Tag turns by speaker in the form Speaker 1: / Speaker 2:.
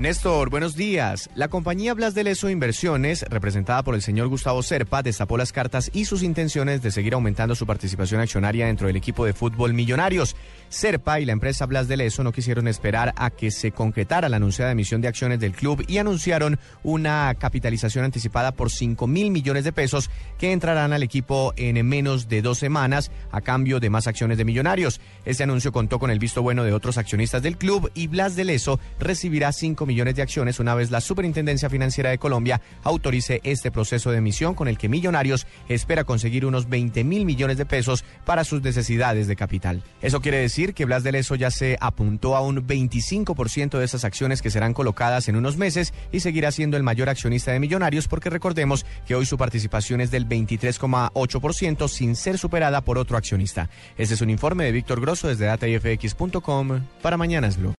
Speaker 1: Néstor, buenos días. La compañía Blas de Leso Inversiones, representada por el señor Gustavo Serpa, destapó las cartas y sus intenciones de seguir aumentando su participación accionaria dentro del equipo de fútbol Millonarios. Serpa y la empresa Blas de Leso no quisieron esperar a que se concretara la anunciada emisión de acciones del club y anunciaron una capitalización anticipada por 5 mil millones de pesos que entrarán al equipo en menos de dos semanas a cambio de más acciones de Millonarios. Este anuncio contó con el visto bueno de otros accionistas del club y Blas de Leso recibirá 5 millones de acciones una vez la Superintendencia Financiera de Colombia autorice este proceso de emisión con el que Millonarios espera conseguir unos 20 mil millones de pesos para sus necesidades de capital. Eso quiere decir que Blas de Leso ya se apuntó a un 25% de esas acciones que serán colocadas en unos meses y seguirá siendo el mayor accionista de Millonarios porque recordemos que hoy su participación es del 23,8% sin ser superada por otro accionista. Este es un informe de Víctor Grosso desde datafx.com para Mañanas Blue.